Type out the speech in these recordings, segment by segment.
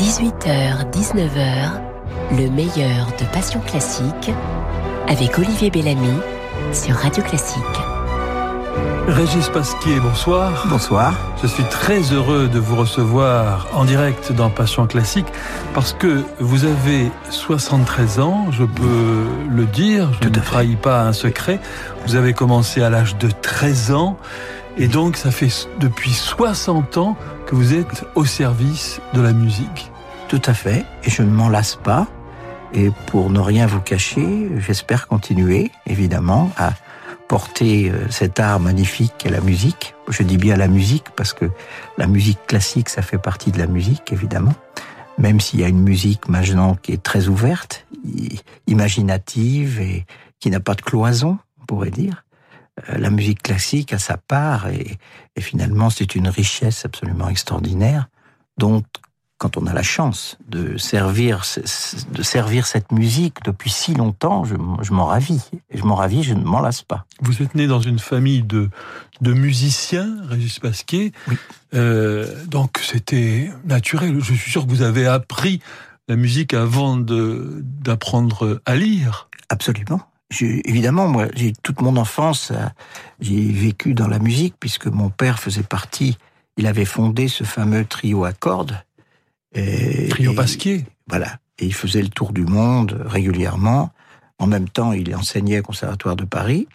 18h, 19h, le meilleur de Passion Classique avec Olivier Bellamy sur Radio Classique. Régis Pasquier, bonsoir. Bonsoir. Je suis très heureux de vous recevoir en direct dans Passion Classique parce que vous avez 73 ans, je peux le dire, je ne trahis pas un secret. Vous avez commencé à l'âge de 13 ans et donc ça fait depuis 60 ans que vous êtes au service de la musique. Tout à fait, et je ne m'en lasse pas. Et pour ne rien vous cacher, j'espère continuer, évidemment, à porter euh, cet art magnifique qu'est la musique. Je dis bien la musique parce que la musique classique, ça fait partie de la musique, évidemment. Même s'il y a une musique maintenant qui est très ouverte, imaginative et qui n'a pas de cloison, on pourrait dire. Euh, la musique classique a sa part et, et finalement c'est une richesse absolument extraordinaire dont quand on a la chance de servir, de servir cette musique depuis si longtemps, je, je m'en ravis. Et je m'en ravis, je ne m'en lasse pas. Vous êtes né dans une famille de, de musiciens, Régis Pasquier. Oui. Euh, donc c'était naturel. Je suis sûr que vous avez appris la musique avant d'apprendre à lire. Absolument. Évidemment, moi, j'ai toute mon enfance, euh, j'ai vécu dans la musique puisque mon père faisait partie. Il avait fondé ce fameux trio à cordes et, Trio Pasquier. Voilà. Et il faisait le tour du monde régulièrement. En même temps, il enseignait au Conservatoire de Paris.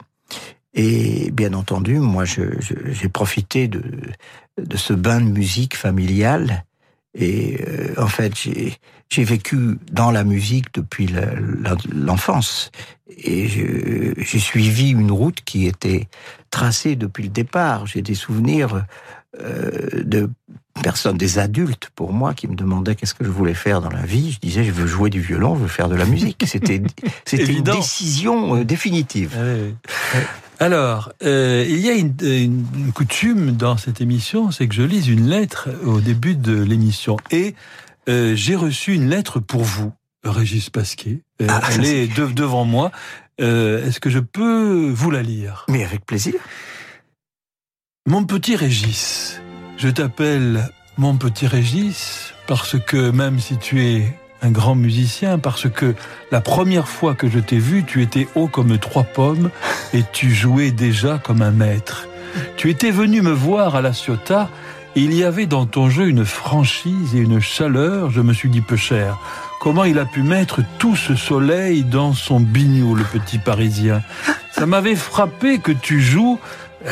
Et bien entendu, moi, j'ai profité de, de ce bain de musique familiale. Et euh, en fait, j'ai vécu dans la musique depuis l'enfance. Et j'ai suivi une route qui était tracée depuis le départ. J'ai des souvenirs euh, de personnes, des adultes pour moi, qui me demandaient qu'est-ce que je voulais faire dans la vie. Je disais, je veux jouer du violon, je veux faire de la musique. C'était une décision euh, définitive. Ah Alors, euh, il y a une, une, coutume dans cette émission, c'est que je lise une lettre au début de l'émission. Et euh, j'ai reçu une lettre pour vous, Régis Pasquier. Euh, ah, elle est, est devant moi. Euh, Est-ce que je peux vous la lire? Mais avec plaisir. Mon petit Régis, je t'appelle mon petit Régis parce que même si tu es un grand musicien, parce que la première fois que je t'ai vu, tu étais haut comme trois pommes et tu jouais déjà comme un maître. Tu étais venu me voir à la Ciotat et il y avait dans ton jeu une franchise et une chaleur, je me suis dit peu cher. Comment il a pu mettre tout ce soleil dans son bignou, le petit Parisien? Ça m'avait frappé que tu joues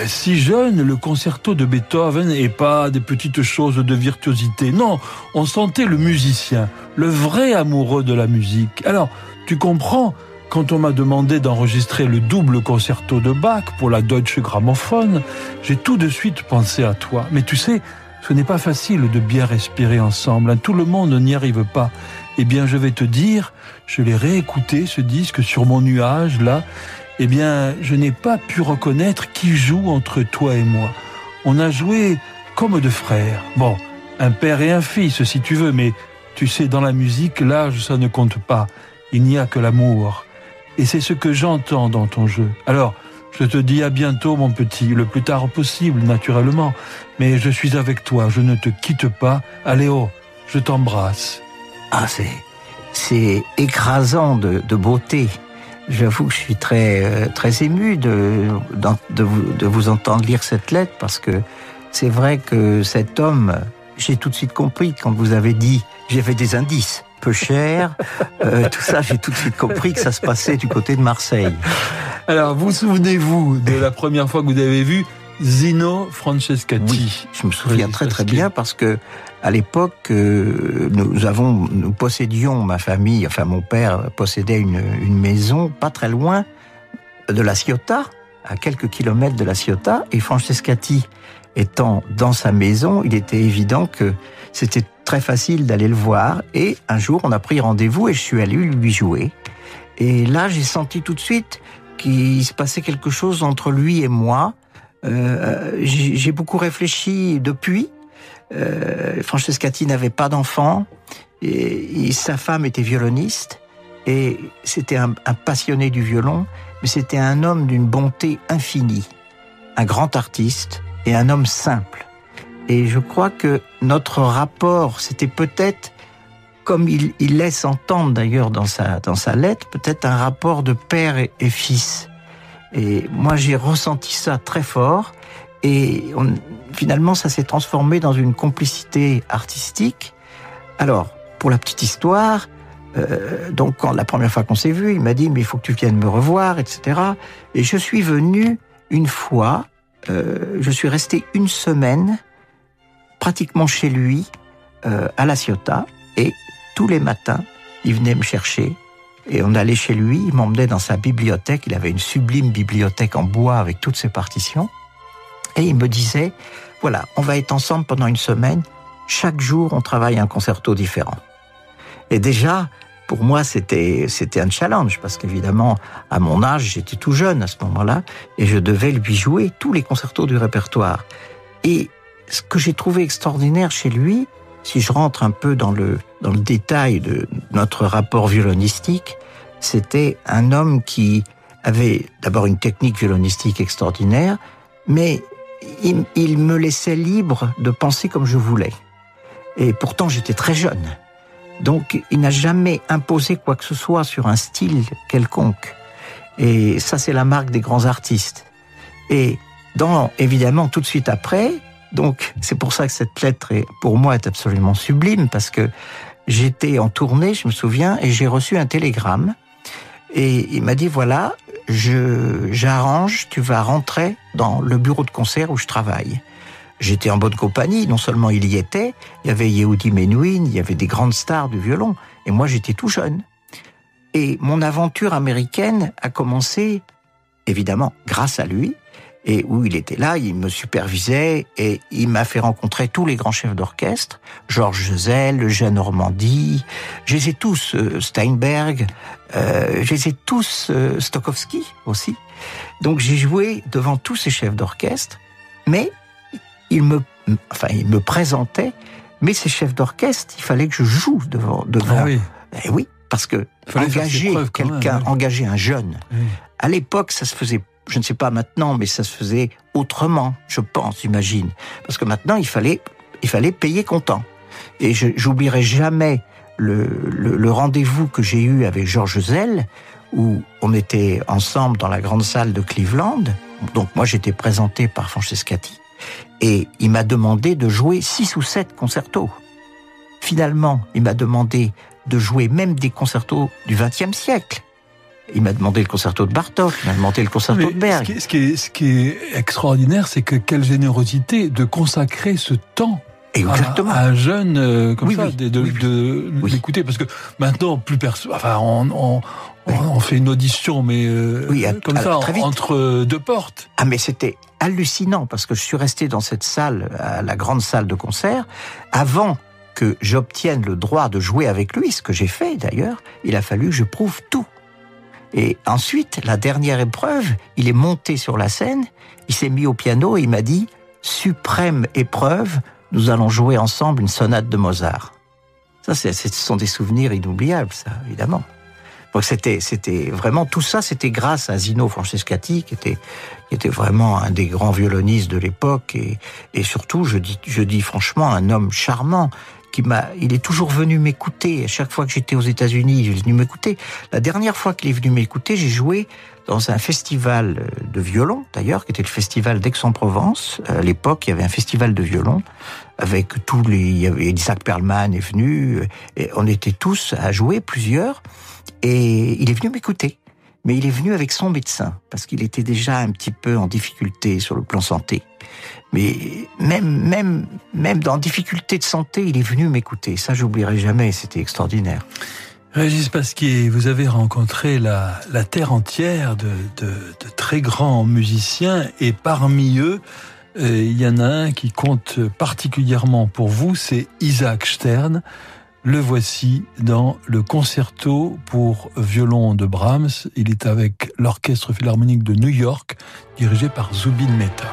si jeune, le concerto de Beethoven et pas des petites choses de virtuosité. Non, on sentait le musicien, le vrai amoureux de la musique. Alors, tu comprends, quand on m'a demandé d'enregistrer le double concerto de Bach pour la Deutsche Grammophon, j'ai tout de suite pensé à toi. Mais tu sais, ce n'est pas facile de bien respirer ensemble. Tout le monde n'y arrive pas. Eh bien, je vais te dire, je l'ai réécouté, ce disque, sur mon nuage, là, eh bien, je n'ai pas pu reconnaître qui joue entre toi et moi. On a joué comme deux frères. Bon, un père et un fils, si tu veux, mais tu sais, dans la musique, l'âge, ça ne compte pas. Il n'y a que l'amour. Et c'est ce que j'entends dans ton jeu. Alors, je te dis à bientôt, mon petit, le plus tard possible, naturellement. Mais je suis avec toi, je ne te quitte pas. Allez, oh, je t'embrasse. Ah, c'est, c'est écrasant de, de beauté. J'avoue que je suis très euh, très ému de, de, vous, de vous entendre lire cette lettre parce que c'est vrai que cet homme, j'ai tout de suite compris quand vous avez dit, j'avais des indices, peu cher, euh, tout ça, j'ai tout de suite compris que ça se passait du côté de Marseille. Alors, vous souvenez-vous de la première fois que vous avez vu Zino Francescatti oui, Je me souviens très très bien parce que à l'époque, euh, nous avons, nous possédions, ma famille, enfin mon père possédait une, une maison pas très loin de la Ciotat, à quelques kilomètres de la Ciotat, et Francescati étant dans sa maison, il était évident que c'était très facile d'aller le voir. Et un jour, on a pris rendez-vous et je suis allé lui jouer. Et là, j'ai senti tout de suite qu'il se passait quelque chose entre lui et moi. Euh, j'ai beaucoup réfléchi depuis euh, Francescati n'avait pas d'enfant et, sa femme était violoniste et c'était un, passionné du violon, mais c'était un homme d'une bonté infinie, un grand artiste et un homme simple. Et je crois que notre rapport, c'était peut-être comme il, laisse entendre d'ailleurs dans sa, dans sa lettre, peut-être un rapport de père et, fils. Et moi, j'ai ressenti ça très fort. Et finalement, ça s'est transformé dans une complicité artistique. Alors, pour la petite histoire, euh, donc quand la première fois qu'on s'est vu, il m'a dit mais il faut que tu viennes me revoir, etc. Et je suis venu une fois, euh, je suis resté une semaine pratiquement chez lui euh, à La Ciotat et tous les matins il venait me chercher et on allait chez lui, il m'emmenait dans sa bibliothèque, il avait une sublime bibliothèque en bois avec toutes ses partitions et il me disait voilà on va être ensemble pendant une semaine, chaque jour on travaille un concerto différent. Et déjà, pour moi, c'était c'était un challenge parce qu'évidemment, à mon âge, j'étais tout jeune à ce moment-là et je devais lui jouer tous les concertos du répertoire. Et ce que j'ai trouvé extraordinaire chez lui, si je rentre un peu dans le dans le détail de notre rapport violonistique, c'était un homme qui avait d'abord une technique violonistique extraordinaire, mais il, me laissait libre de penser comme je voulais. Et pourtant, j'étais très jeune. Donc, il n'a jamais imposé quoi que ce soit sur un style quelconque. Et ça, c'est la marque des grands artistes. Et dans, évidemment, tout de suite après, donc, c'est pour ça que cette lettre, est, pour moi, est absolument sublime, parce que j'étais en tournée, je me souviens, et j'ai reçu un télégramme. Et il m'a dit, voilà, je, j'arrange, tu vas rentrer dans le bureau de concert où je travaille. J'étais en bonne compagnie, non seulement il y était, il y avait Yehudi Menuhin, il y avait des grandes stars du violon, et moi j'étais tout jeune. Et mon aventure américaine a commencé, évidemment, grâce à lui, et où il était là, il me supervisait, et il m'a fait rencontrer tous les grands chefs d'orchestre, Georges Zell, Jean Normandie, je les ai tous, euh, Steinberg, euh, je les ai tous, euh, Stokowski aussi. Donc j'ai joué devant tous ces chefs d'orchestre, mais il me, enfin, il me présentait, mais ces chefs d'orchestre, il fallait que je joue devant. devant. Ah oui. Eh oui, parce que engager quelqu'un, engager un jeune, à l'époque, ça se faisait je ne sais pas maintenant, mais ça se faisait autrement, je pense, j'imagine. Parce que maintenant, il fallait, il fallait payer comptant. Et j'oublierai jamais le, le, le rendez-vous que j'ai eu avec Georges Zell, où on était ensemble dans la grande salle de Cleveland. Donc moi, j'étais présenté par Francescati. Et il m'a demandé de jouer six ou sept concertos. Finalement, il m'a demandé de jouer même des concertos du XXe siècle. Il m'a demandé le concerto de Bartok, il m'a demandé le concerto de Berg. Ce qui, est, ce qui est extraordinaire, c'est que quelle générosité de consacrer ce temps Exactement. À, un jeune euh, comme ça, de, de, l'écouter, parce que maintenant plus personne. Enfin, on, on, on, fait une audition, mais euh, oui, comme ça, entre deux portes. Ah, mais c'était hallucinant parce que je suis resté dans cette salle, à la grande salle de concert, avant que j'obtienne le droit de jouer avec lui, ce que j'ai fait d'ailleurs. Il a fallu que je prouve tout. Et ensuite, la dernière épreuve, il est monté sur la scène, il s'est mis au piano et il m'a dit suprême épreuve, nous allons jouer ensemble une sonate de Mozart. Ça, ce sont des souvenirs inoubliables, ça, évidemment. Donc c'était, c'était vraiment tout ça, c'était grâce à Zino Francescati, qui était, qui était vraiment un des grands violonistes de l'époque et, et surtout, je dis, je dis franchement, un homme charmant il est toujours venu m'écouter. À chaque fois que j'étais aux États-Unis, il est venu m'écouter. La dernière fois qu'il est venu m'écouter, j'ai joué dans un festival de violon, d'ailleurs, qui était le festival d'Aix-en-Provence. À l'époque, il y avait un festival de violon avec tous les, il y avait Isaac Perlman est venu, et on était tous à jouer, plusieurs. Et il est venu m'écouter. Mais il est venu avec son médecin, parce qu'il était déjà un petit peu en difficulté sur le plan santé. Mais même, même, même dans difficulté de santé, il est venu m'écouter. Ça, j'oublierai jamais. C'était extraordinaire. Régis Pasquier, vous avez rencontré la, terre entière de, de, de, très grands musiciens et parmi eux, euh, il y en a un qui compte particulièrement pour vous, c'est Isaac Stern. Le voici dans le concerto pour violon de Brahms. Il est avec l'Orchestre Philharmonique de New York, dirigé par Zubin Mehta.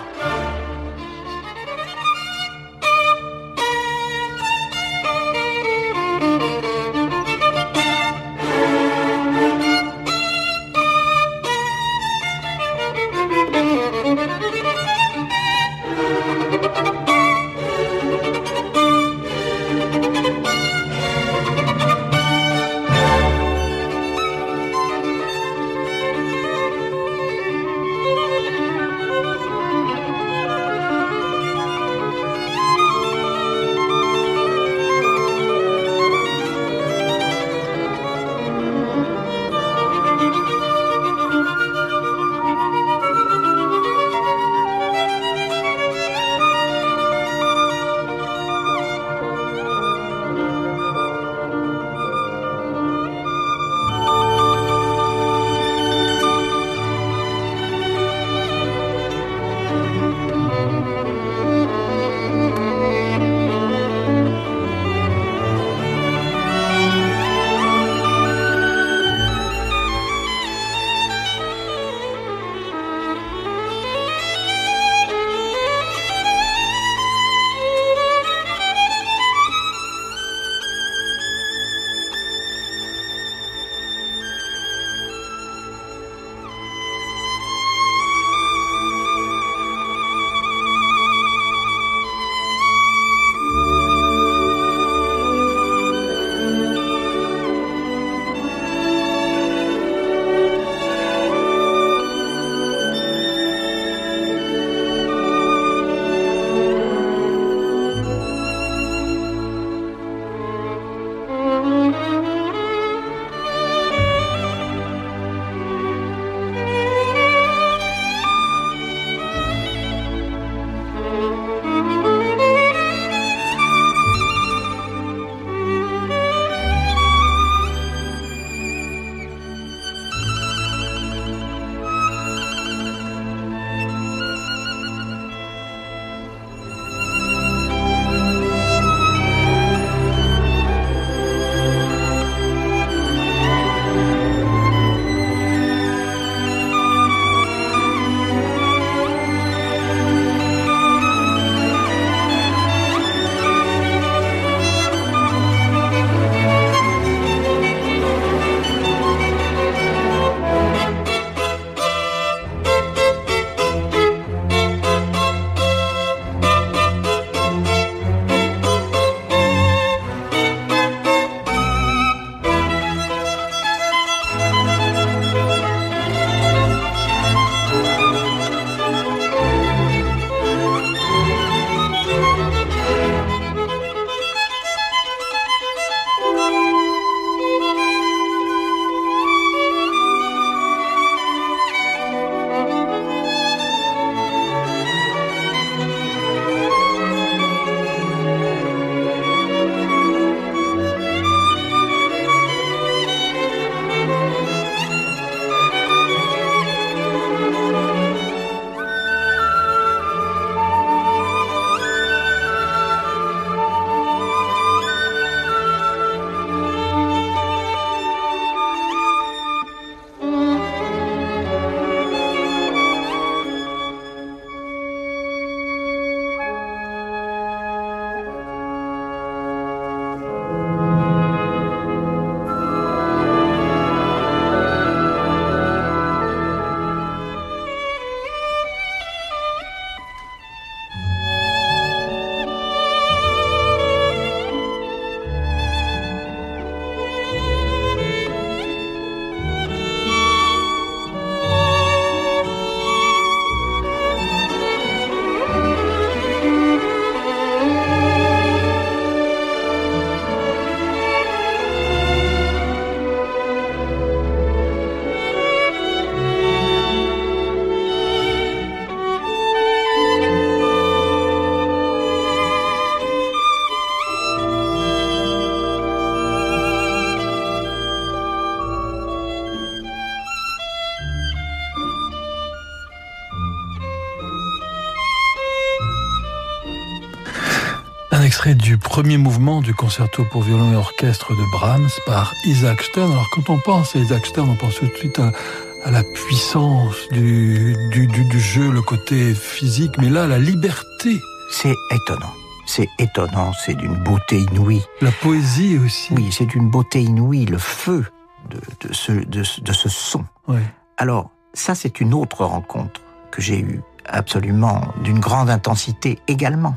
Extrait du premier mouvement du concerto pour violon et orchestre de Brahms par Isaac Stern. Alors quand on pense à Isaac Stern, on pense tout de suite à, la puissance du, du, du, jeu, le côté physique, mais là, la liberté. C'est étonnant. C'est étonnant, c'est d'une beauté inouïe. La poésie aussi. Oui, c'est d'une beauté inouïe, le feu de, de, ce, de, de ce son. Oui. Alors, ça, c'est une autre rencontre que j'ai eue, absolument d'une grande intensité également.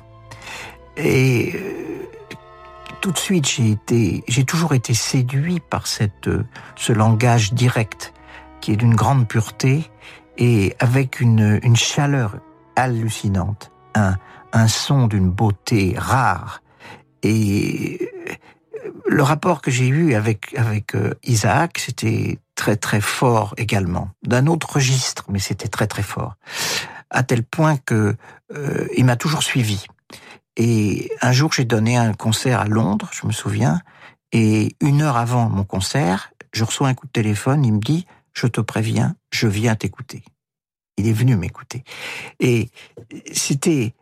Et euh, tout de suite, j'ai été, j'ai toujours été séduit par cette, euh, ce langage direct qui est d'une grande pureté et avec une, une chaleur hallucinante, un, un son d'une beauté rare. Et euh, le rapport que j'ai eu avec avec Isaac, c'était très très fort également, d'un autre registre, mais c'était très très fort, à tel point que euh, il m'a toujours suivi. Et un jour, j'ai donné un concert à Londres, je me souviens, et une heure avant mon concert, je reçois un coup de téléphone, il me dit, je te préviens, je viens t'écouter. Il est venu m'écouter. Et c'était,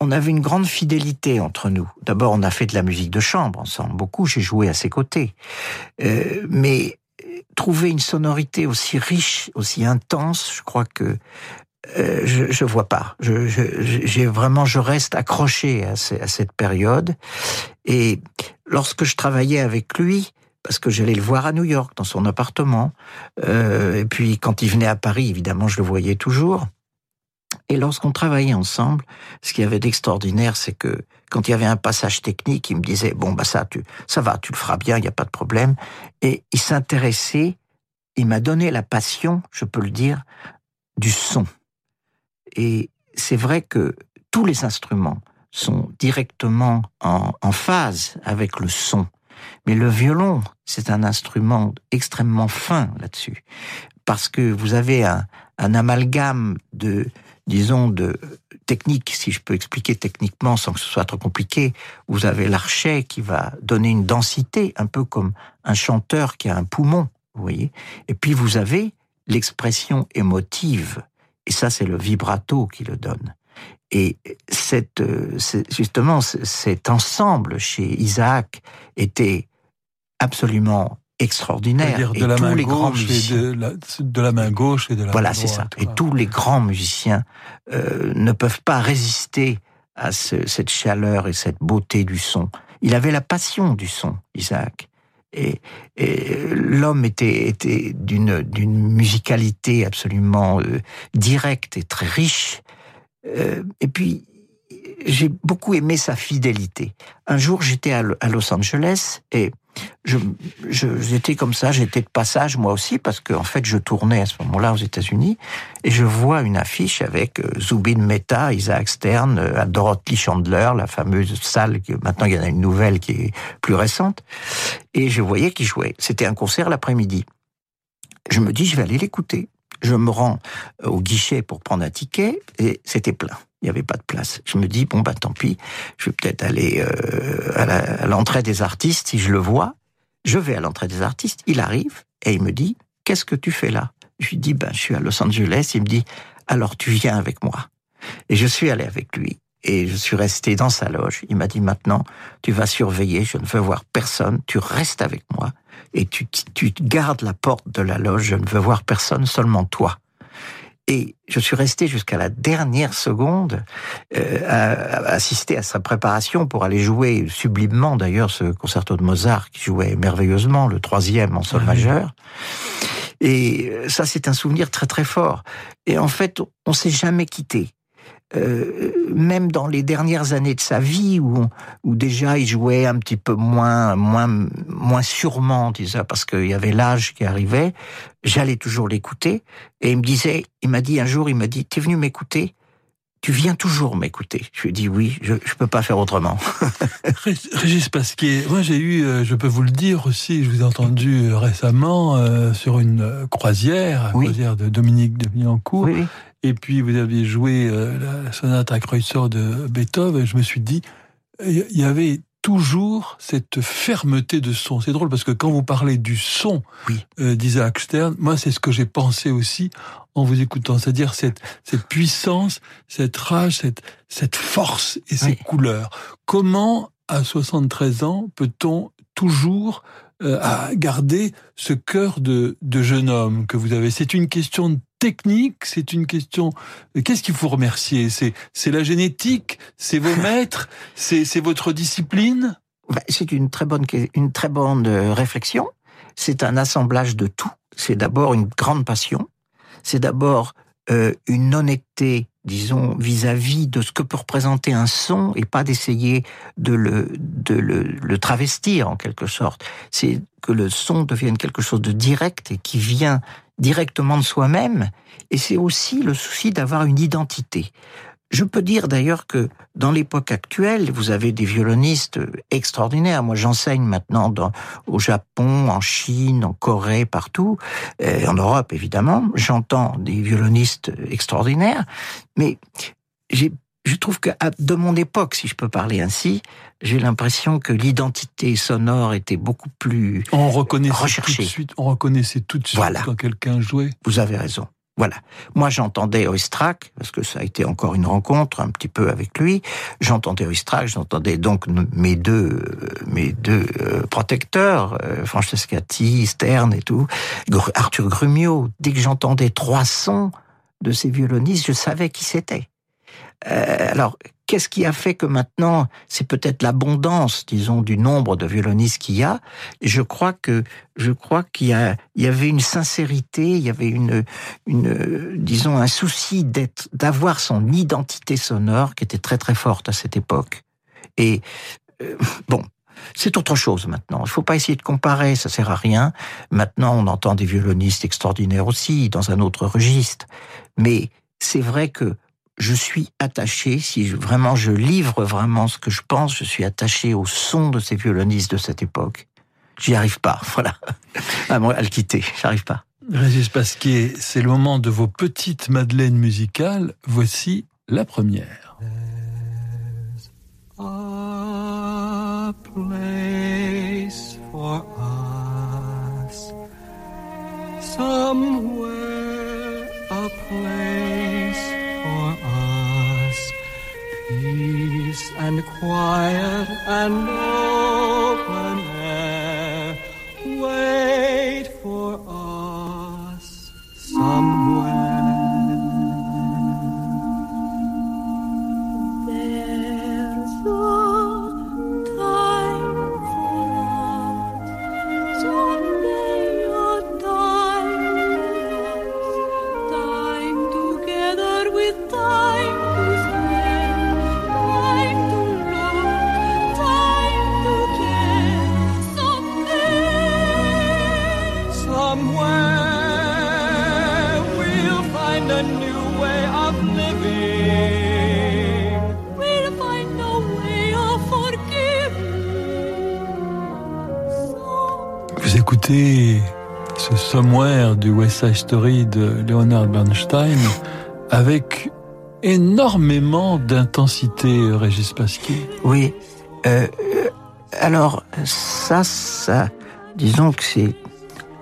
on avait une grande fidélité entre nous. D'abord, on a fait de la musique de chambre ensemble, beaucoup, j'ai joué à ses côtés. Euh, mais trouver une sonorité aussi riche, aussi intense, je crois que euh, je, je vois pas. Je, j'ai vraiment, je reste accroché à, à, cette période. Et lorsque je travaillais avec lui, parce que j'allais le voir à New York dans son appartement, euh, et puis quand il venait à Paris, évidemment, je le voyais toujours. Et lorsqu'on travaillait ensemble, ce qu'il y avait d'extraordinaire, c'est que quand il y avait un passage technique, il me disait bon bah ça, tu, ça va, tu le feras bien, il n'y a pas de problème. Et il s'intéressait, il m'a donné la passion, je peux le dire, du son. Et c'est vrai que tous les instruments sont directement en, phase avec le son. Mais le violon, c'est un instrument extrêmement fin là-dessus. Parce que vous avez un, un amalgame de, disons, de technique, si je peux expliquer techniquement sans que ce soit trop compliqué. Vous avez l'archet qui va donner une densité, un peu comme un chanteur qui a un poumon, vous voyez. Et puis vous avez l'expression émotive et ça, c'est le vibrato qui le donne. Et cette, euh, justement, cet ensemble chez Isaac était absolument extraordinaire. De la main gauche et de la, de la, main gauche et de la voilà, c'est ça. Et tous les grands musiciens euh, ne peuvent pas résister à ce, cette chaleur et cette beauté du son. Il avait la passion du son, Isaac. Et, l'homme était, était d'une, d'une musicalité absolument euh, directe et très riche. Euh, et puis, j'ai beaucoup aimé sa fidélité. Un jour, j'étais à Los Angeles et j'étais comme ça, j'étais de passage moi aussi parce qu'en en fait je tournais à ce moment-là aux États-Unis et je vois une affiche avec euh, Zubin Mehta, Isaac Stern, euh, Dorothy Chandler, la fameuse salle que maintenant il y en a une nouvelle qui est plus récente et je voyais qu'il jouait. C'était un concert l'après-midi. Je me dis je vais aller l'écouter. Je me rends euh, au guichet pour prendre un ticket et c'était plein il n'y avait pas de place. Je me dis, bon, bah tant pis, je vais peut-être aller euh, à l'entrée des artistes, si je le vois. Je vais à l'entrée des artistes, il arrive, et il me dit, qu'est-ce que tu fais là? Je lui dis, ben, je suis à Los Angeles. Il me dit, alors tu viens avec moi. Et je suis allé avec lui. Et je suis resté dans sa loge. Il m'a dit, maintenant, tu vas surveiller, je ne veux voir personne, tu restes avec moi. Et tu, tu gardes la porte de la loge, je ne veux voir personne, seulement toi. Et je suis resté jusqu'à la dernière seconde euh, à, assister à sa préparation pour aller jouer sublimement d'ailleurs ce concerto de Mozart qui jouait merveilleusement, le troisième en sol majeur. Et euh, ça, c'est un souvenir très très fort. Et en fait, on s'est jamais quitté. Euh, même dans les dernières années de sa vie, où, où déjà il jouait un petit peu moins, moins, moins sûrement, disais, parce qu'il y avait l'âge qui arrivait, j'allais toujours l'écouter. Et il me disait, il m'a dit un jour, il m'a dit, t'es venu m'écouter? Tu viens toujours m'écouter. Je lui ai dit oui, je ne peux pas faire autrement. Régis Pasquier, moi j'ai eu, euh, je peux vous le dire aussi, je vous ai entendu euh, récemment sur une croisière, croisière de Dominique de Milancourt, oui. Et puis vous aviez joué euh, la sonate à Kreutzer de Beethoven. Et je me suis dit, il y avait toujours cette fermeté de son. C'est drôle parce que quand vous parlez du son oui. euh, d'Isaac Stern, moi c'est ce que j'ai pensé aussi en vous écoutant, c'est-à-dire cette, cette puissance, cette rage, cette, cette force et ces couleurs. Comment à 73 ans, peut-on toujours euh, garder ce cœur de, de jeune homme que vous avez? C'est une question technique, c'est une question. Qu'est-ce qu'il faut remercier? C'est c'est la génétique, c'est vos maîtres, c'est c'est votre discipline? Bah, c'est une très bonne une très bonne euh, réflexion. C'est un assemblage de tout. C'est d'abord une grande passion. C'est d'abord euh, une honnêteté, disons, vis-à-vis de ce que peut représenter un son et pas d'essayer de le, de le, le travestir en quelque sorte. C'est que le son devienne quelque chose de direct et qui vient directement de soi-même. Et c'est aussi le souci d'avoir une identité. Je peux dire d'ailleurs que dans l'époque actuelle, vous avez des violonistes extraordinaires. Moi, j'enseigne maintenant dans, au Japon, en Chine, en Corée, partout, et en Europe évidemment. J'entends des violonistes extraordinaires, mais j'ai je trouve que de mon époque, si je peux parler ainsi, j'ai l'impression que l'identité sonore était beaucoup plus on reconnaissait recherchée. Tout de suite, on reconnaissait tout de suite voilà. quand quelqu'un jouait. Vous avez raison. Voilà. Moi, j'entendais Oistrakh, parce que ça a été encore une rencontre un petit peu avec lui. J'entendais Oistrakh, j'entendais donc mes deux, mes deux euh, protecteurs, euh, Francescati, Stern et tout, Arthur Grumio. Dès que j'entendais trois sons de ces violonistes, je savais qui c'était. Euh, alors, qu'est-ce qui a fait que maintenant, c'est peut-être l'abondance, disons, du nombre de violonistes qu'il y a. Je crois que, je crois qu'il y, avait une sincérité, il y avait une, une disons, un souci d'être, d'avoir son identité sonore qui était très très forte à cette époque. Et euh, bon, c'est autre chose maintenant. Il ne faut pas essayer de comparer, ça sert à rien. Maintenant, on entend des violonistes extraordinaires aussi, dans un autre registre. Mais c'est vrai que je suis attaché, si vraiment je livre vraiment ce que je pense, je suis attaché au son de ces violonistes de cette époque. J'y arrive pas, voilà. À, à le quitter, j'arrive pas. Régis Pasquier, c'est le moment de vos petites madeleines musicales. Voici la première. a place for us, somewhere a place peace and quiet and open air wait for us somewhere. Ce sommaire du West Side Story de Leonard Bernstein avec énormément d'intensité, Régis Pasquier. Oui. Euh, alors, ça, ça, disons que c'est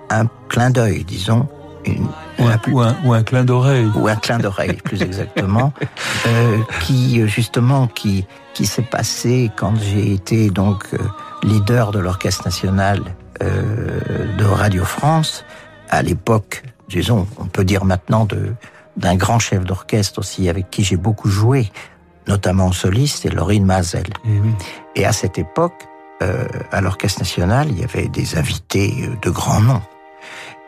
un clin d'œil, disons. Une, ou, un, ou, un, clin d'oreille. Ou un clin d'oreille, plus exactement, euh, qui justement qui qui s'est passé quand j'ai été donc euh, leader de l'orchestre national euh, de Radio France, à l'époque, disons, on peut dire maintenant de d'un grand chef d'orchestre aussi avec qui j'ai beaucoup joué, notamment en soliste, c'est Laurine Mazel. Et, et, à cette époque, euh, à l'orchestre national, il y avait des invités euh, de grands noms.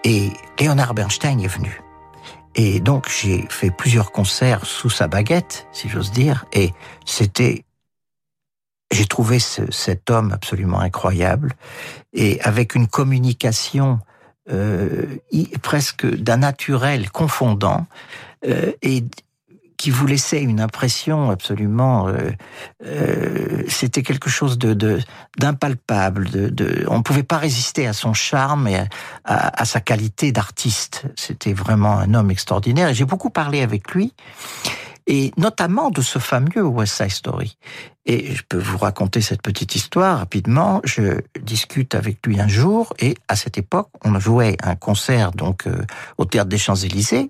Et Leonard Bernstein est venu. Et donc j'ai fait plusieurs concerts sous sa baguette, si j'ose dire, et c'était j'ai trouvé ce, cet homme absolument incroyable et avec une communication euh, presque d'un naturel confondant euh, et qui vous laissait une impression absolument. Euh, C'était quelque chose de d'impalpable. On ne pouvait pas résister à son charme et à, à sa qualité d'artiste. C'était vraiment un homme extraordinaire. Et j'ai beaucoup parlé avec lui et notamment de ce fameux West Side Story. Et je peux vous raconter cette petite histoire rapidement. Je discute avec lui un jour et à cette époque, on jouait un concert donc euh, au théâtre des Champs-Élysées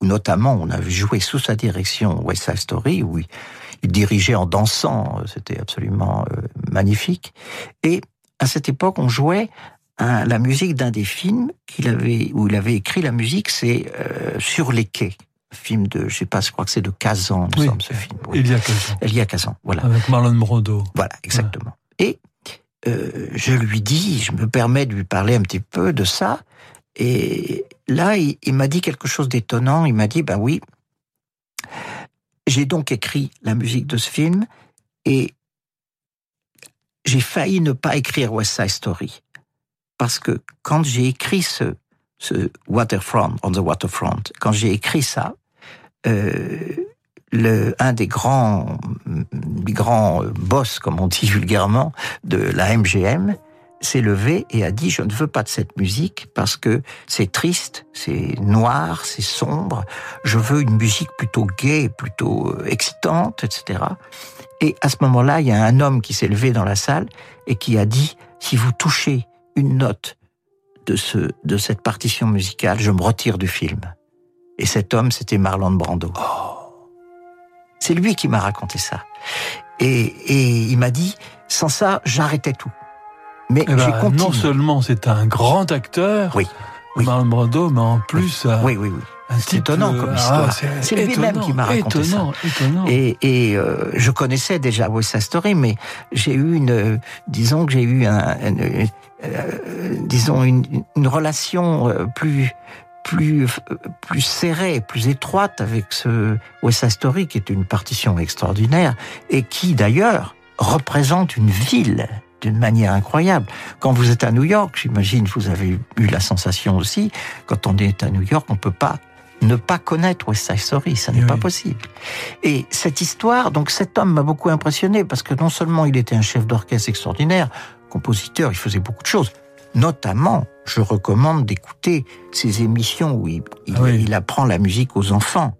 où notamment on avait joué sous sa direction West Side Story où il dirigeait en dansant, c'était absolument magnifique. Et à cette époque, on jouait la musique d'un des films qu'il avait, où il avait écrit la musique, c'est Sur les quais film de, je sais pas, je crois que c'est de Kazan, oui. ce film. Oui. Elia Kazan. Elia Kazan, voilà. Avec Marlon Brando. Voilà, exactement. Et euh, je lui dis, je me permets de lui parler un petit peu de ça. Et là, il, il m'a dit quelque chose d'étonnant. Il m'a dit, ben oui, j'ai donc écrit la musique de ce film et j'ai failli ne pas écrire West Side Story. Parce que quand j'ai écrit ce, ce Waterfront, on the Waterfront, quand j'ai écrit ça, euh, le, un des grands, des grands boss, comme on dit vulgairement, de la MGM, s'est levé et a dit je ne veux pas de cette musique parce que c'est triste, c'est noir, c'est sombre. Je veux une musique plutôt gaie, plutôt excitante, etc. Et à ce moment-là, il y a un homme qui s'est levé dans la salle et qui a dit si vous touchez une note de ce de cette partition musicale, je me retire du film. Et cet homme, c'était Marlon Brando. Oh. C'est lui qui m'a raconté ça. Et, et il m'a dit, sans ça, j'arrêtais tout. Mais eh ben, continué. Non seulement c'est un grand acteur, oui, oui. Marlon Brando, mais en plus, oui, oui, oui. oui. C'est étonnant comme histoire. Ah, c'est lui-même qui m'a raconté étonnant, ça. Étonnant. Et, et euh, je connaissais déjà West Side Story, mais j'ai eu une, euh, disons que j'ai eu un, une, euh, disons une, une relation euh, plus plus plus serrée, plus étroite avec ce West Side Story qui est une partition extraordinaire et qui d'ailleurs représente une ville d'une manière incroyable. Quand vous êtes à New York, j'imagine vous avez eu la sensation aussi, quand on est à New York, on peut pas ne pas connaître West Side Story, ça n'est oui. pas possible. Et cette histoire, donc cet homme m'a beaucoup impressionné parce que non seulement il était un chef d'orchestre extraordinaire, compositeur, il faisait beaucoup de choses. Notamment, je recommande d'écouter ces émissions où il, il, oui. il apprend la musique aux enfants.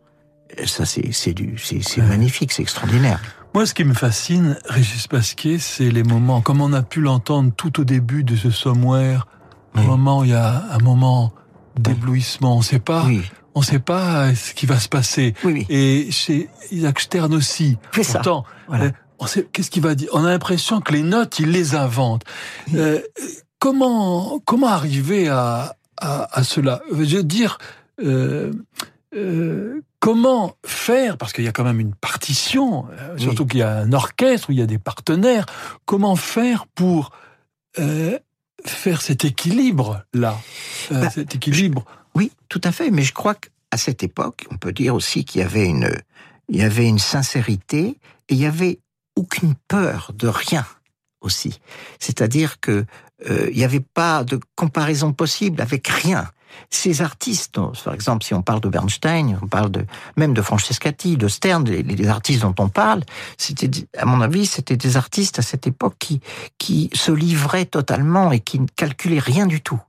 Ça, c'est c'est du, c'est magnifique, c'est extraordinaire. Moi, ce qui me fascine, Régis Pasquier, c'est les moments, comme on a pu l'entendre tout au début de ce somewhere, un Oui. moment, il y a un moment d'éblouissement. On sait pas, Oui, on sait pas ce qui va se passer. oui, oui. Et chez Isaac Stern aussi. C'est ça. Voilà. euh, on sait qu'est-ce qu'il va dire? On a l'impression que les notes, il les invente. Euh, comment comment arriver à à, à cela? Je veux dire. Euh, euh, comment faire? Parce qu'il y a quand même une partition, euh, Oui. surtout qu'il y a un orchestre où il y a des partenaires. Comment faire pour euh, faire cet équilibre là, euh, Bah, cet équilibre Oui, tout à fait. Mais je crois qu'à cette époque, on peut dire aussi qu'il y avait une, il y avait une sincérité et il y avait aucune peur de rien aussi. C'est-à-dire que euh, il n'y avait pas de comparaison possible avec rien. Ces artistes, par exemple, si on parle de Bernstein, on parle de même de Francescati, de Stern, les, artistes dont on parle, à mon avis, c'était des artistes à cette époque qui qui se livraient totalement et qui ne calculaient rien du tout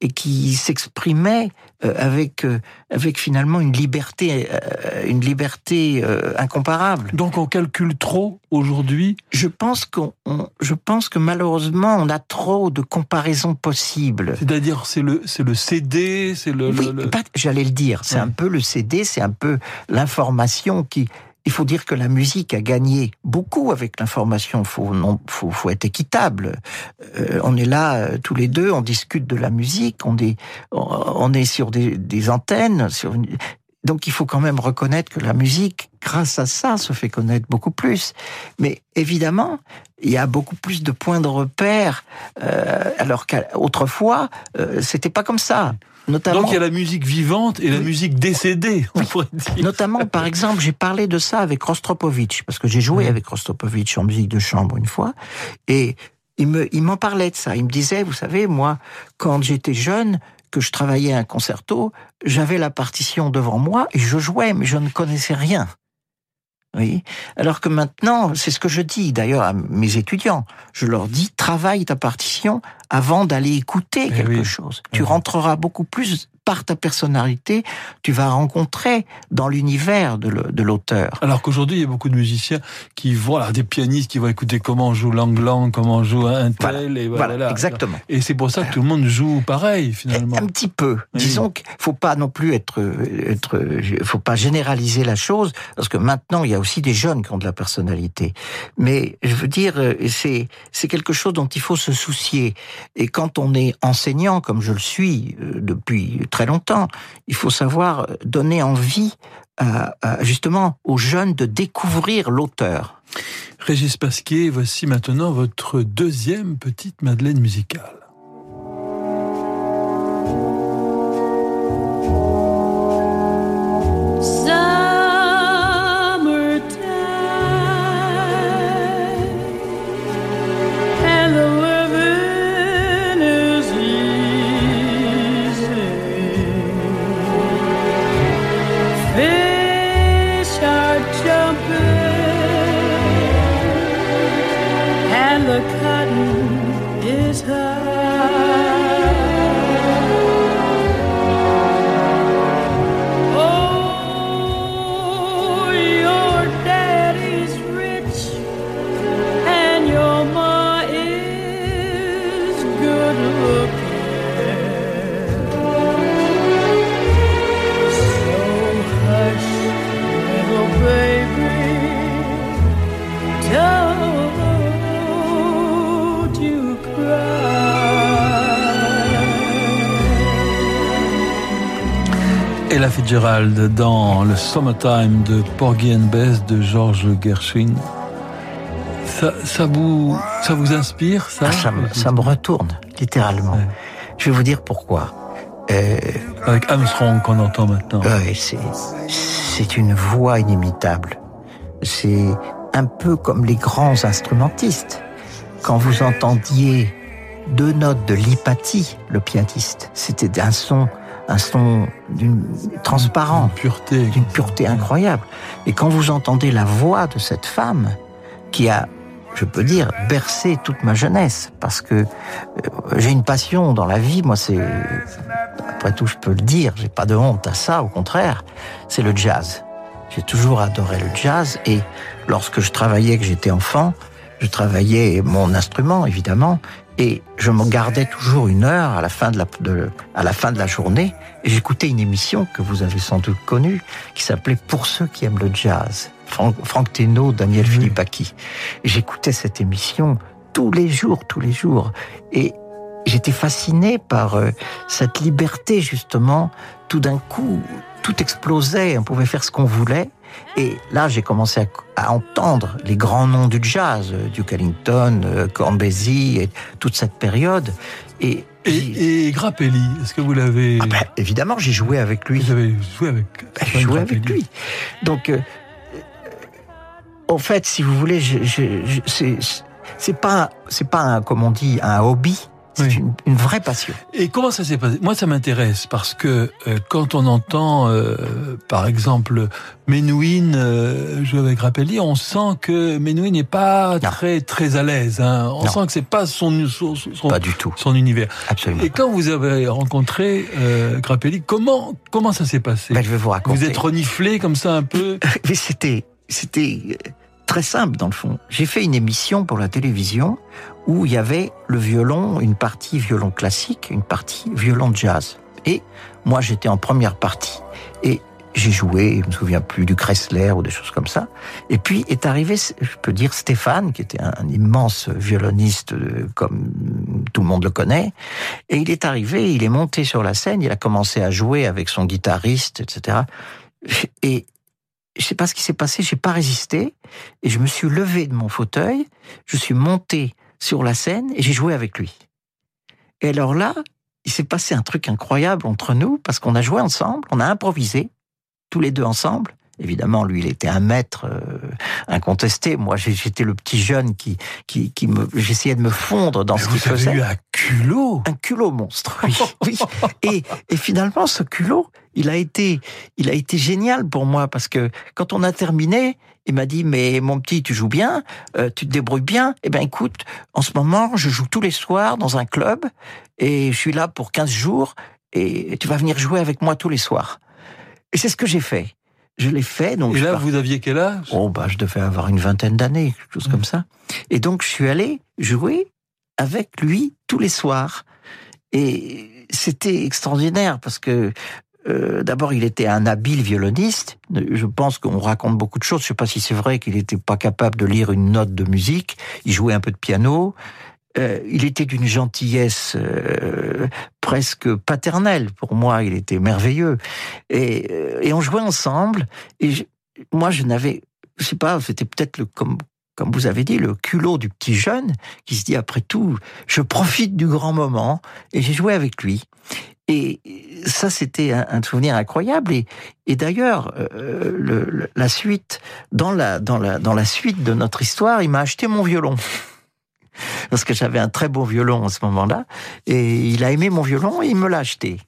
et qui s'exprimaient avec euh, avec finalement une liberté euh, une liberté euh, incomparable. Donc on calcule trop aujourd'hui. Je pense qu'on on- je pense que malheureusement on a trop de comparaisons possibles. C'est-à-dire c'est le c'est le CD, c'est le, Oui, le- j'allais le dire. C'est Ouais. un peu le CD, c'est un peu l'information qui. Il faut dire que la musique a gagné beaucoup avec l'information. Faut non, faut, faut être équitable. Euh, on est là euh, tous les deux, on discute de la musique, on est, on est sur des, des antennes, donc il faut quand même reconnaître que la musique, grâce à ça, se fait connaître beaucoup plus. Mais évidemment, il y a beaucoup plus de points de repère, euh, alors qu'autrefois, euh, c'était pas comme ça. Notamment, Donc il y a la musique vivante et la Oui. musique décédée, on pourrait dire. Notamment, par exemple, j'ai parlé de ça avec Rostropovitch, parce que j'ai joué Oui. avec Rostropovitch en musique de chambre une fois, et il me, il m'en parlait de ça. Il me disait, vous savez, moi, quand j'étais jeune, que je travaillais un concerto, j'avais la partition devant moi et je jouais, mais je ne connaissais rien. Oui. Alors que maintenant, c'est ce que je dis d'ailleurs à mes étudiants. Je leur dis, travaille ta partition avant d'aller écouter Eh quelque oui. chose. Eh Tu oui. rentreras beaucoup plus par ta personnalité, tu vas rencontrer dans l'univers de l'auteur. Alors qu'aujourd'hui, il y a beaucoup de musiciens qui voient, des pianistes qui vont écouter comment joue Lang Lang, comment joue un tel, et voilà, exactement. Et c'est pour ça que tout le monde joue pareil, finalement. Un petit peu. Disons qu'il faut pas non plus être, être, faut pas généraliser la chose, parce que maintenant, il y a aussi des jeunes qui ont de la personnalité. Mais je veux dire, c'est, c'est quelque chose dont il faut se soucier. Et quand on est enseignant, comme je le suis euh, depuis très longtemps, il faut savoir donner envie justement aux jeunes de découvrir l'auteur. Régis Pasquier, voici maintenant votre deuxième petite Madeleine musicale. the cotton is high. Fitzgerald dans le Summertime de Porgy and Bess de George Gershwin. Ça, ça, vous, ça vous inspire, ça ah, ça, me, retourne, littéralement. Je vais vous dire pourquoi. Euh, Avec Armstrong qu'on entend maintenant. c'est une voix inimitable. C'est un peu comme les grands instrumentistes. Quand vous entendiez deux notes de Lipati, le pianiste, c'était un son un son d'une transparent, pureté, d'une pureté incroyable. Et quand vous entendez la voix de cette femme qui a, je peux dire, bercé toute ma jeunesse, parce que euh, j'ai une passion dans la vie, moi c'est, après tout je peux le dire, j'ai pas de honte à ça, au contraire, c'est le jazz. J'ai toujours adoré le jazz et lorsque je travaillais, que j'étais enfant, je travaillais mon instrument évidemment et je me gardais toujours une heure à la fin de la, à la, fin de la journée et j'écoutais une émission que vous avez sans doute connue qui s'appelait Pour ceux qui aiment le jazz. Franck, Franck Daniel Philippaki. J'écoutais cette émission tous les jours, tous les jours. Et j'étais fasciné par euh, cette liberté justement. Tout d'un coup, tout explosait, on pouvait faire ce qu'on voulait. Et là, j'ai commencé à, entendre les grands noms du jazz, euh, Duke Ellington, euh, Corn et toute cette période. Et, et, Grappelli, est-ce que vous l'avez ah ben, Évidemment, j'ai joué avec lui. Vous avez joué avec ben, J'ai joué avec lui. Donc, euh, en fait, si vous voulez, c'est pas, c'est pas un, comme on dit, un hobby. C'est une, vraie passion. Et comment ça s'est passé? Moi, ça m'intéresse parce que euh, quand on entend, euh, par exemple, Menuhin euh, jouer avec Rappelli, on sent que Menuhin n'est pas très très à l'aise. Hein. On sent que c'est pas son, son, pas du tout son univers. Absolument. Et quand vous avez rencontré euh, Grappelli, comment comment ça s'est passé? Ben, Je vais vous raconter. Vous êtes reniflé comme ça un peu? Mais c'était c'était très simple dans le fond. J'ai fait une émission pour la télévision où il y avait le violon, une partie violon classique, une partie violon jazz. Et moi, j'étais en première partie. Et j'ai joué, je me souviens plus du Kressler ou des choses comme ça. Et puis est arrivé, je peux dire Stéphane, qui était un immense violoniste euh, comme tout le monde le connaît. Et il est arrivé, il est monté sur la scène, il a commencé à jouer avec son guitariste, etc. Et je sais pas ce qui s'est passé, j'ai pas résisté et je me suis levé de mon fauteuil, je suis monté sur la scène et j'ai joué avec lui. Et alors là, il s'est passé un truc incroyable entre nous parce qu'on a joué ensemble, on a improvisé tous les deux ensemble. Évidemment, lui, il était un maître euh, incontesté. Moi, j'étais le petit jeune qui, qui, qui me, j'essayais de me fondre dans ce qu'il faisait. Eu un culot, un culot monstre. Oui. Et, et finalement, ce culot, il a été, il a été génial pour moi parce que quand on a terminé, il m'a dit mais mon petit, tu joues bien, euh, tu te débrouilles bien. Eh ben écoute, en ce moment, je joue tous les soirs dans un club et je suis là pour 15 jours et tu vas venir jouer avec moi tous les soirs. Et c'est ce que j'ai fait. Je l'ai fait. Donc et là, vous aviez quel âge? Oh, bah, je devais avoir une vingtaine d'années, quelque chose comme mmh. ça. Et donc, je suis allé jouer avec lui tous les soirs. Et c'était extraordinaire parce que euh, d'abord, il était un habile violoniste. Je pense qu'on raconte beaucoup de choses. Je ne sais pas si c'est vrai qu'il n'était pas capable de lire une note de musique. Il jouait un peu de piano. Euh, il était d'une gentillesse euh, presque paternelle. Pour moi, il était merveilleux. Et, on jouait ensemble. Et moi, je n'avais, je sais pas, c'était peut-être le comme comme vous avez dit, le culot du petit jeune qui se dit après tout, je profite du grand moment et j'ai joué avec lui. Et ça, c'était un, souvenir incroyable. Et, d'ailleurs, euh, la suite, dans la, suite de notre histoire, il m'a acheté mon violon. Parce que j'avais un très beau violon à ce moment-là. Et il a aimé mon violon et il me l'a acheté.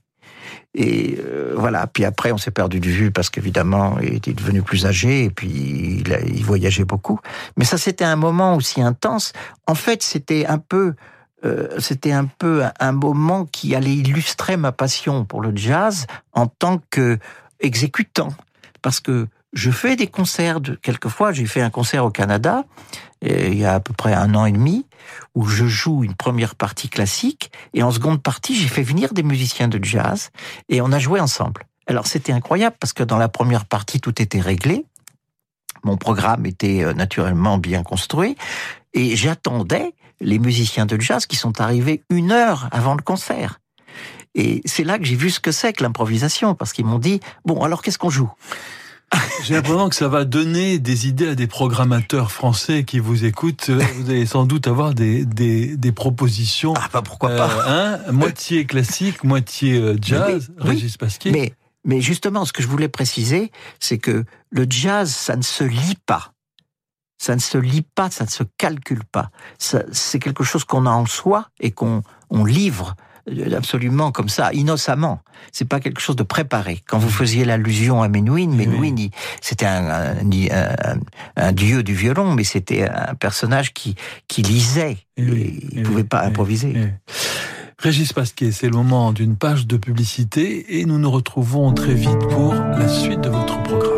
Et euh, voilà. Puis après, on s'est perdu de vue parce qu'évidemment, il était devenu plus âgé et puis il, il voyageait beaucoup. Mais ça, c'était un moment aussi intense. En fait, c'était un peu euh, c'était un peu un moment qui allait illustrer ma passion pour le jazz en tant que exécutant. Parce que je fais des concerts, de, quelquefois j'ai fait un concert au Canada, il y a à peu près un an et demi, où je joue une première partie classique, et en seconde partie j'ai fait venir des musiciens de jazz, et on a joué ensemble. Alors c'était incroyable parce que dans la première partie tout était réglé, mon programme était euh, naturellement bien construit, et j'attendais les musiciens de jazz qui sont arrivés une heure avant le concert. Et c'est là que j'ai vu ce que c'est que l'improvisation, parce qu'ils m'ont dit, bon, alors qu'est-ce qu'on joue? J'ai l'impression que ça va donner des idées à des programmateurs français qui vous écoutent. Vous allez sans doute avoir des, des, des propositions. Ah bah pourquoi pas euh, hein, Moitié classique, moitié euh, jazz, Régis Pasquier. Mais, mais justement, ce que je voulais préciser, c'est que le jazz, ça ne se lit pas. Ça ne se lit pas, ça ne se calcule pas. C'est quelque chose qu'on a en soi et qu'on on livre euh, absolument comme ça, innocemment. C'est pas quelque chose de préparé. Quand vous faisiez l'allusion à Menuhin, Menuhin, c'était un, un, dieu du violon, mais c'était un personnage qui, qui lisait. il ne pouvait pas improviser. Régis Pasquet, c'est le moment d'une page de publicité et nous nous retrouvons très vite pour la suite de votre programme.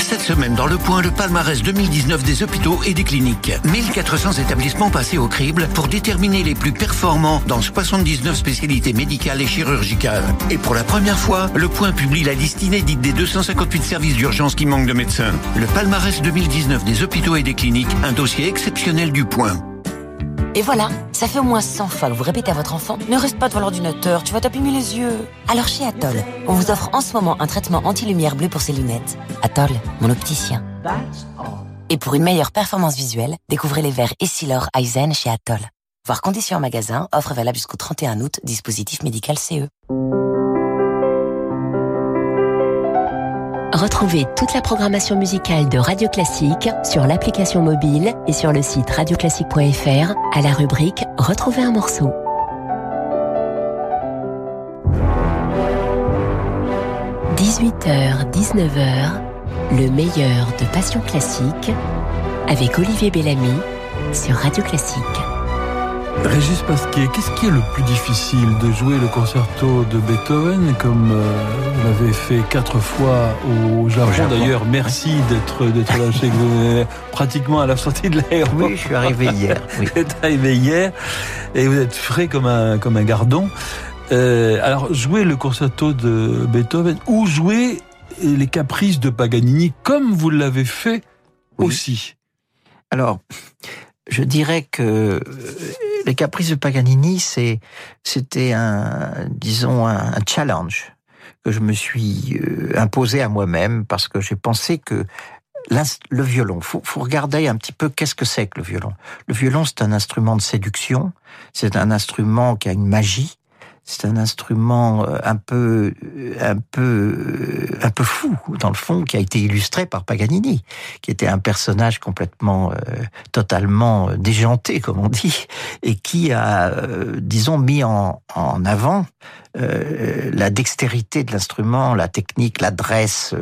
cette semaine dans Le Point le palmarès 2019 des hôpitaux et des cliniques. 1400 établissements passés au crible pour déterminer les plus performants dans 79 spécialités médicales et chirurgicales. Et pour la première fois, Le Point publie la liste inédite des 258 services d'urgence qui manquent de médecins. Le palmarès 2019 des hôpitaux et des cliniques, un dossier exceptionnel du Point. Et voilà, ça fait au moins 100 fois que vous répétez à votre enfant Ne reste pas devant l'ordinateur, tu vas t'abîmer les yeux. Alors chez Atoll, on vous offre en ce moment un traitement anti-lumière bleue pour ses lunettes. Atoll, mon opticien. Et pour une meilleure performance visuelle, découvrez les verres Essilor Eisen chez Atoll. Voir conditions en magasin, offre valable jusqu'au 31 août, dispositif médical CE. Retrouvez toute la programmation musicale de Radio Classique sur l'application mobile et sur le site radioclassique.fr à la rubrique Retrouver un morceau. « 18h, 19h, le meilleur de Passion Classique avec Olivier Bellamy sur Radio Classique. Régis Pasquier, qu'est-ce qui est le plus difficile de jouer le concerto de Beethoven comme euh, vous l'avez fait quatre fois au Japon, D'ailleurs, merci d'être d'être là chez vous, pratiquement à la sortie de l'aéroport. Oui, je suis arrivé hier. Vous êtes arrivé hier et vous êtes frais comme un comme un gardon. Euh, alors, jouer le concerto de Beethoven ou jouer les caprices de Paganini comme vous l'avez fait aussi? Alors, je dirais que euh, les caprices de Paganini, c'est, c'était un, disons, un, challenge que je me suis euh, imposé à moi-même parce que j'ai pensé que le violon, faut, faut regarder un petit peu qu'est-ce que c'est que le violon. Le violon, c'est un instrument de séduction, c'est un instrument qui a une magie, c'est un instrument euh, un peu, un peu, un peu fou dans le fond, qui a été illustré par Paganini, qui était un personnage complètement, totalement déjanté, comme on dit, et qui a, disons, mis en, en avant la dextérité de l'instrument, la technique, l'adresse,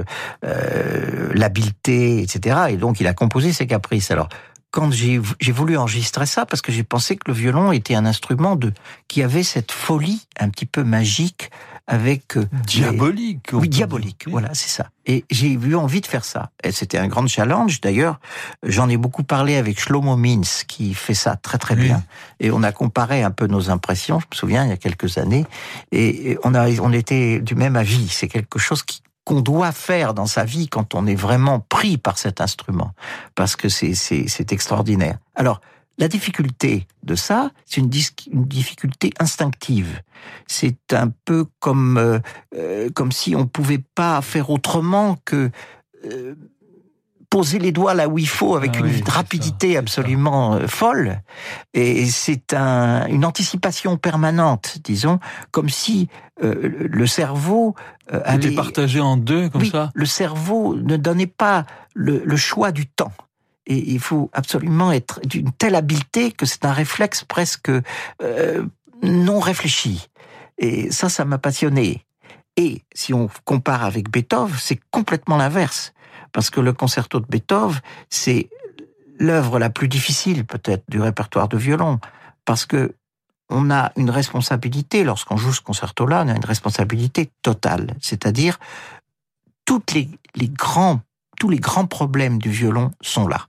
l'habileté, etc. Et donc, il a composé ses caprices. Alors, quand j'ai voulu enregistrer ça, parce que j'ai pensé que le violon était un instrument de qui avait cette folie un petit peu magique avec euh, diabolique. Oui, diabolique. Voilà, c'est ça. Et j'ai eu envie de faire ça. Et c'était un grand challenge. D'ailleurs, j'en ai beaucoup parlé avec Shlomo Mintz, qui fait ça très très bien. Et on a comparé un peu nos impressions. Je me souviens il y a quelques années, et on a on était du même avis. C'est quelque chose qui qu'on doit faire dans sa vie quand on est vraiment pris par cet instrument, parce que c'est extraordinaire. Alors, la difficulté de ça, c'est une, une, difficulté instinctive. C'est un peu comme euh, euh, comme si on pouvait pas faire autrement que euh, poser les doigts là où il faut avec ah une rapidité absolument folle. Et c'est un, une anticipation permanente, disons, comme si euh, le cerveau euh, avait... partagé en deux, comme ça? le cerveau ne donnait pas le, le choix du temps. Et il faut absolument être d'une telle habileté que c'est un réflexe presque euh, non réfléchi. Et ça, ça m'a passionné. Et si on compare avec Beethoven, c'est complètement l'inverse parce que le concerto de Beethoven, c'est l'œuvre la plus difficile peut-être du répertoire de violon, parce que on a une responsabilité, lorsqu'on joue ce concerto-là, on a une responsabilité totale, c'est-à-dire les, grands, tous les grands problèmes du violon sont là.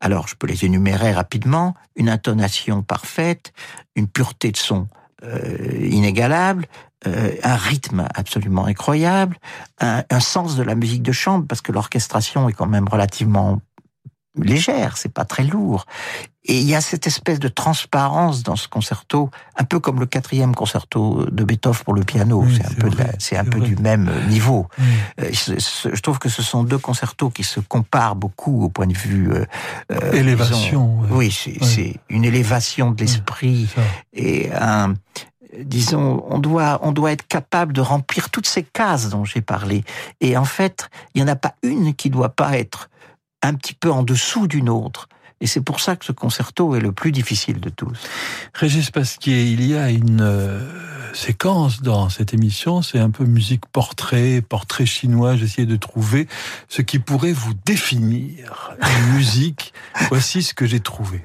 Alors, je peux les énumérer rapidement. Une intonation parfaite, une pureté de son euh, inégalable, euh, un rythme absolument incroyable, un, un, sens de la musique de chambre, parce que l'orchestration est quand même relativement légère, c'est pas très lourd. Et il y a cette espèce de transparence dans ce concerto, un peu comme le quatrième concerto de Beethoven pour le piano. c'est un peu, c'est un peu du même niveau. Euh, je, trouve que ce sont deux concertos qui se comparent beaucoup au point de vue euh, élévation. Oui, c'est une élévation de l'esprit et un disons, on doit, on doit être capable de remplir toutes ces cases dont j'ai parlé. Et en fait, il n'y en a pas une qui doit pas être un petit peu en dessous d'une autre. Et c'est pour ça que ce concerto est le plus difficile de tous. Régis Pasquier, il y a une euh, séquence dans cette émission, c'est un peu musique portrait, portrait chinois. J'essayais de trouver ce qui pourrait vous définir une musique. Voici ce que j'ai trouvé.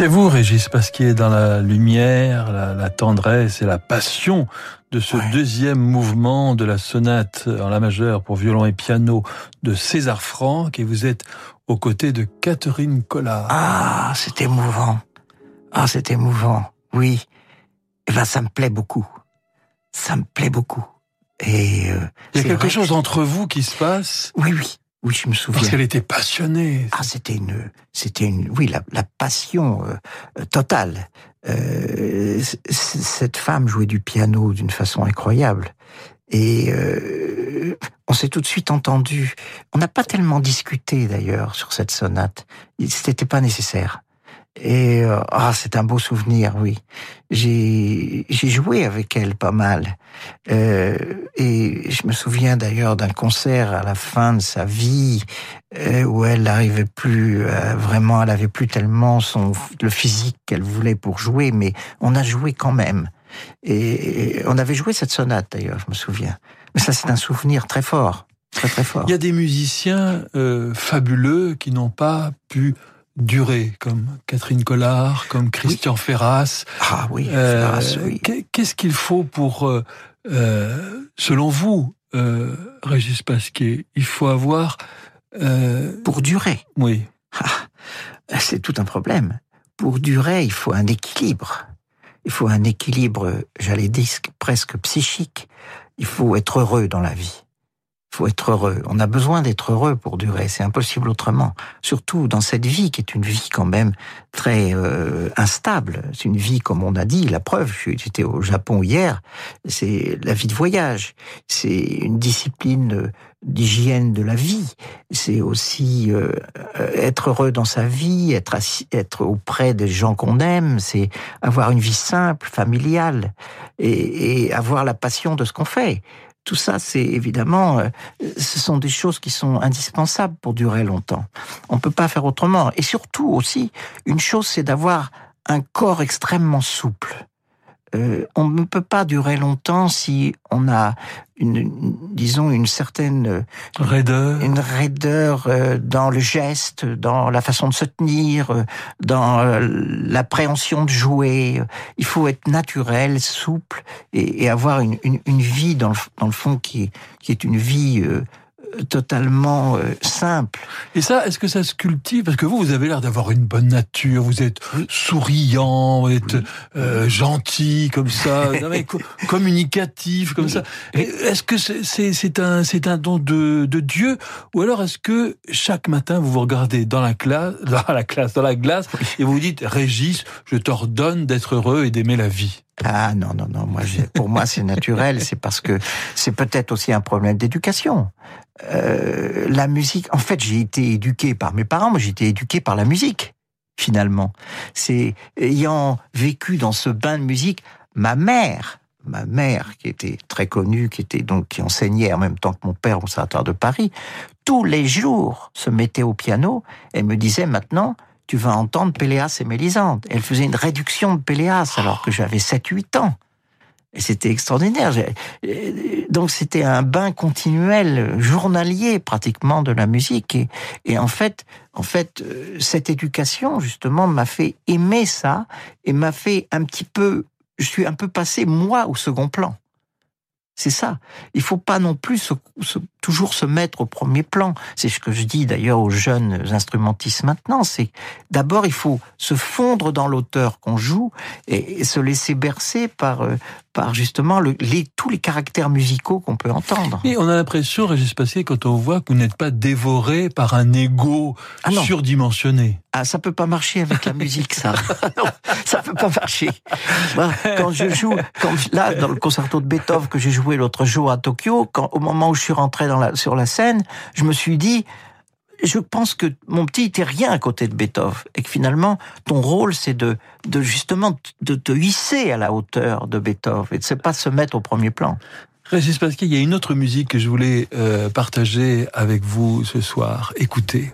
C'est vous, Régis Pasquier, dans la lumière, la, tendresse et la passion de ce deuxième mouvement de la sonate en la majeure pour violon et piano de César Franck et vous êtes aux côtés de Catherine Collard. Ah, c'est émouvant. Ah, c'est émouvant. Oui. Eh ben, ça me plaît beaucoup. Ça me plaît beaucoup. Et euh, il y a quelque chose entre vous qui se passe? Oui, oui. Oui, je me souviens. Parce qu'elle était passionnée. Ah, c'était une, c'était une, oui, la, la passion euh, totale. Euh, cette femme jouait du piano d'une façon incroyable. Et euh, on s'est tout de suite entendu. On n'a pas tellement discuté d'ailleurs sur cette sonate. C'était pas nécessaire. Et euh, ah, c'est un beau souvenir, oui. J'ai joué avec elle pas mal. Euh, et je me souviens d'ailleurs d'un concert à la fin de sa vie euh, où elle n'arrivait plus vraiment, elle avait plus tellement son le physique qu'elle voulait pour jouer, mais on a joué quand même. Et, et on avait joué cette sonate d'ailleurs, je me souviens. Mais ça, c'est un souvenir très fort, très très fort. Il y a des musiciens fabuleux qui n'ont pas pu durer, comme Catherine Collard, comme Christian Ferras. Ah oui, euh, oui. Qu'est-ce qu'il faut pour, euh, euh, selon vous, Régis Pasquier, il faut avoir... pour durer Oui. Ah, c'est tout un problème. Pour durer, il faut un équilibre. Il faut un équilibre, j'allais dire, presque psychique. Il faut être heureux dans la vie faut être heureux. On a besoin d'être heureux pour durer. C'est impossible autrement. Surtout dans cette vie qui est une vie quand même très euh, instable. C'est une vie, comme on a dit, la preuve. J'étais au Japon hier. C'est la vie de voyage. C'est une discipline d'hygiène de la vie. C'est aussi euh, être heureux dans sa vie, être être auprès des gens qu'on aime. C'est avoir une vie simple, familiale, et, et avoir la passion de ce qu'on fait. Tout ça, c'est évidemment, euh, ce sont des choses qui sont indispensables pour durer longtemps. On ne peut pas faire autrement. Et surtout aussi, une chose, c'est d'avoir un corps extrêmement souple. Euh, on ne peut pas durer longtemps si on a une, disons une certaine euh, raideur, une raideur euh, dans le geste, dans la façon de se tenir, dans l'appréhension de jouer. Il faut être naturel, souple et, avoir une, une, vie dans le, dans le fond qui, qui est une vie totalement euh, simple. Et ça, est-ce que ça se cultive? Parce que vous, vous avez l'air d'avoir une bonne nature, vous êtes souriant, vous êtes euh, gentil comme ça, communicatif comme ça. Est-ce que c'est un, un don de, de Dieu? Ou alors est-ce que chaque matin, vous vous regardez dans la classe, dans la classe, dans la glace, et vous vous dites, Régis, je t'ordonne d'être heureux et d'aimer la vie? Ah non, non, non, moi, pour moi c'est naturel, c'est parce que c'est peut-être aussi un problème d'éducation. Euh, la musique, en fait j'ai été éduqué par mes parents, mais j'ai été éduqué par la musique, finalement. C'est ayant vécu dans ce bain de musique, ma mère, ma mère qui était très connue, qui était donc qui enseignait en même temps que mon père au conservatoire de Paris, tous les jours se mettait au piano et me disait maintenant tu vas entendre Péléas et Mélisande. Elle faisait une réduction de Péléas alors que j'avais 7-8 ans. Et c'était extraordinaire. Donc c'était un bain continuel, journalier pratiquement de la musique. Et, et en fait, en fait, euh, cette éducation justement m'a fait aimer ça et m'a fait un petit peu. Je suis un peu passé moi au second plan. C'est ça. Il faut pas non plus toujours se mettre au premier plan. C'est ce que je dis d'ailleurs aux jeunes instrumentistes maintenant. C'est d'abord il faut se fondre dans l'auteur qu'on joue et, se laisser bercer par euh, par justement le, les, tous les caractères musicaux qu'on peut entendre. Et on a l'impression, Régis Passé, quand on voit que vous n'êtes pas dévoré par un ego ah surdimensionné. Ah, ça peut pas marcher avec la musique, ça. non, ça peut pas marcher. quand je joue, quand, là, dans le concerto de Beethoven que j'ai joué l'autre jour à Tokyo, quand, au moment où je suis rentré sur la scène, je me suis dit, je pense que mon petit était rien à côté de Beethoven et que finalement ton rôle c'est de, de justement de te hisser à la hauteur de Beethoven et de ne pas se mettre au premier plan. Régis Pasquier, il y a une autre musique que je voulais euh, partager avec vous ce soir. Écoutez.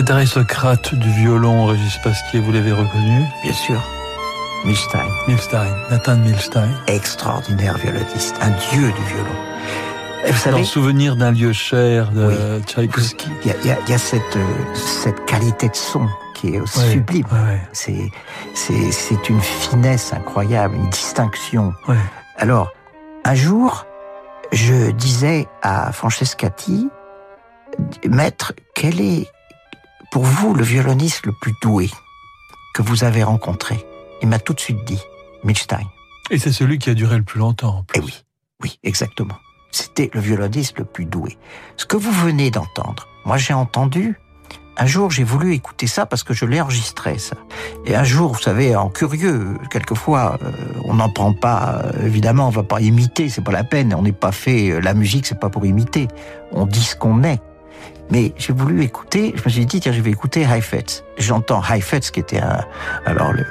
Cet aristocrate du violon, Régis Pasquier, vous l'avez reconnu Bien sûr. Milstein. Milstein, Nathan Milstein. Extraordinaire violoniste, un dieu du violon. vous savez, Dans souvenir d'un lieu cher de Tchaïkovski. Il y a, y a cette, cette qualité de son qui est sublime. C'est, c'est, c'est une finesse incroyable, une distinction. Alors, un jour, je disais à Francescati, maître, quel est pour vous le violoniste le plus doué que vous avez rencontré Il m'a tout de suite dit, Milstein. Et c'est celui qui a duré le plus longtemps. Eh oui, oui, exactement. C'était le violoniste le plus doué. Ce que vous venez d'entendre, moi j'ai entendu un jour, j'ai voulu écouter ça parce que je l'ai enregistré, ça. Et un jour, vous savez, en curieux, quelquefois, euh, on n'en prend pas, euh, évidemment, on va pas imiter, c'est pas la peine. On n'est pas fait, euh, la musique, c'est pas pour imiter. On dit ce qu'on est. Mais j'ai voulu écouter, je me suis dit, tiens, je vais écouter Heifetz. J'entends Heifetz, qui était un, alors, le,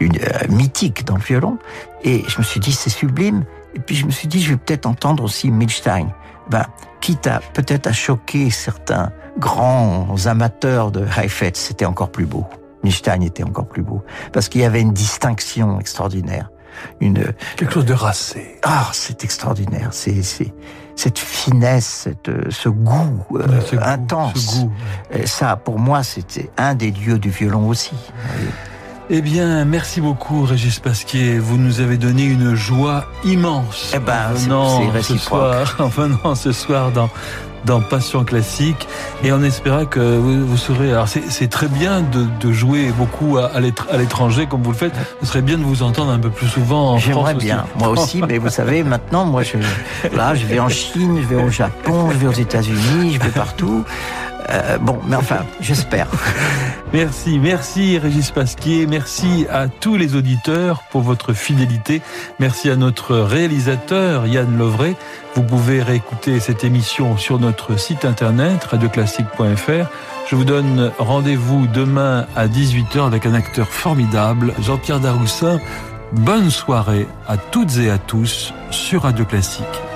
une, mythique dans le violon. Et je me suis dit, c'est sublime. Et puis je me suis dit, je vais peut-être entendre aussi Milstein. Ben, quitte à peut-être à choquer certains grands amateurs de Heifetz, c'était encore plus beau. Milstein était encore plus beau parce qu'il y avait une distinction extraordinaire, une quelque chose de racé. Ah, c'est extraordinaire. C'est c'est cette finesse, cette, ce goût euh, intense. goût, Et ça, pour moi, c'était un des dieux du violon aussi. Eh bien, merci beaucoup, Régis Pasquier. Vous nous avez donné une joie immense. Eh ben, c'est ce soir, en venant ce soir dans dans Passion classique et on espérait que vous, vous serez. Alors c'est très bien de, de, jouer beaucoup à, à l'étranger comme vous le faites. Ce serait bien de vous entendre un peu plus souvent en France. J'aimerais bien, moi aussi, mais vous savez, maintenant, moi, je, là, je vais en Chine, je vais au Japon, je vais aux États-Unis, je vais partout. Euh, bon, mais enfin, j'espère. Merci, merci Régis Pasquier, merci à tous les auditeurs pour votre fidélité, merci à notre réalisateur Yann Lovray. Vous pouvez réécouter cette émission sur notre site internet radioclassique.fr. Je vous donne rendez-vous demain à 18h avec un acteur formidable, Jean-Pierre Daroussin. Bonne soirée à toutes et à tous sur Radio Classique.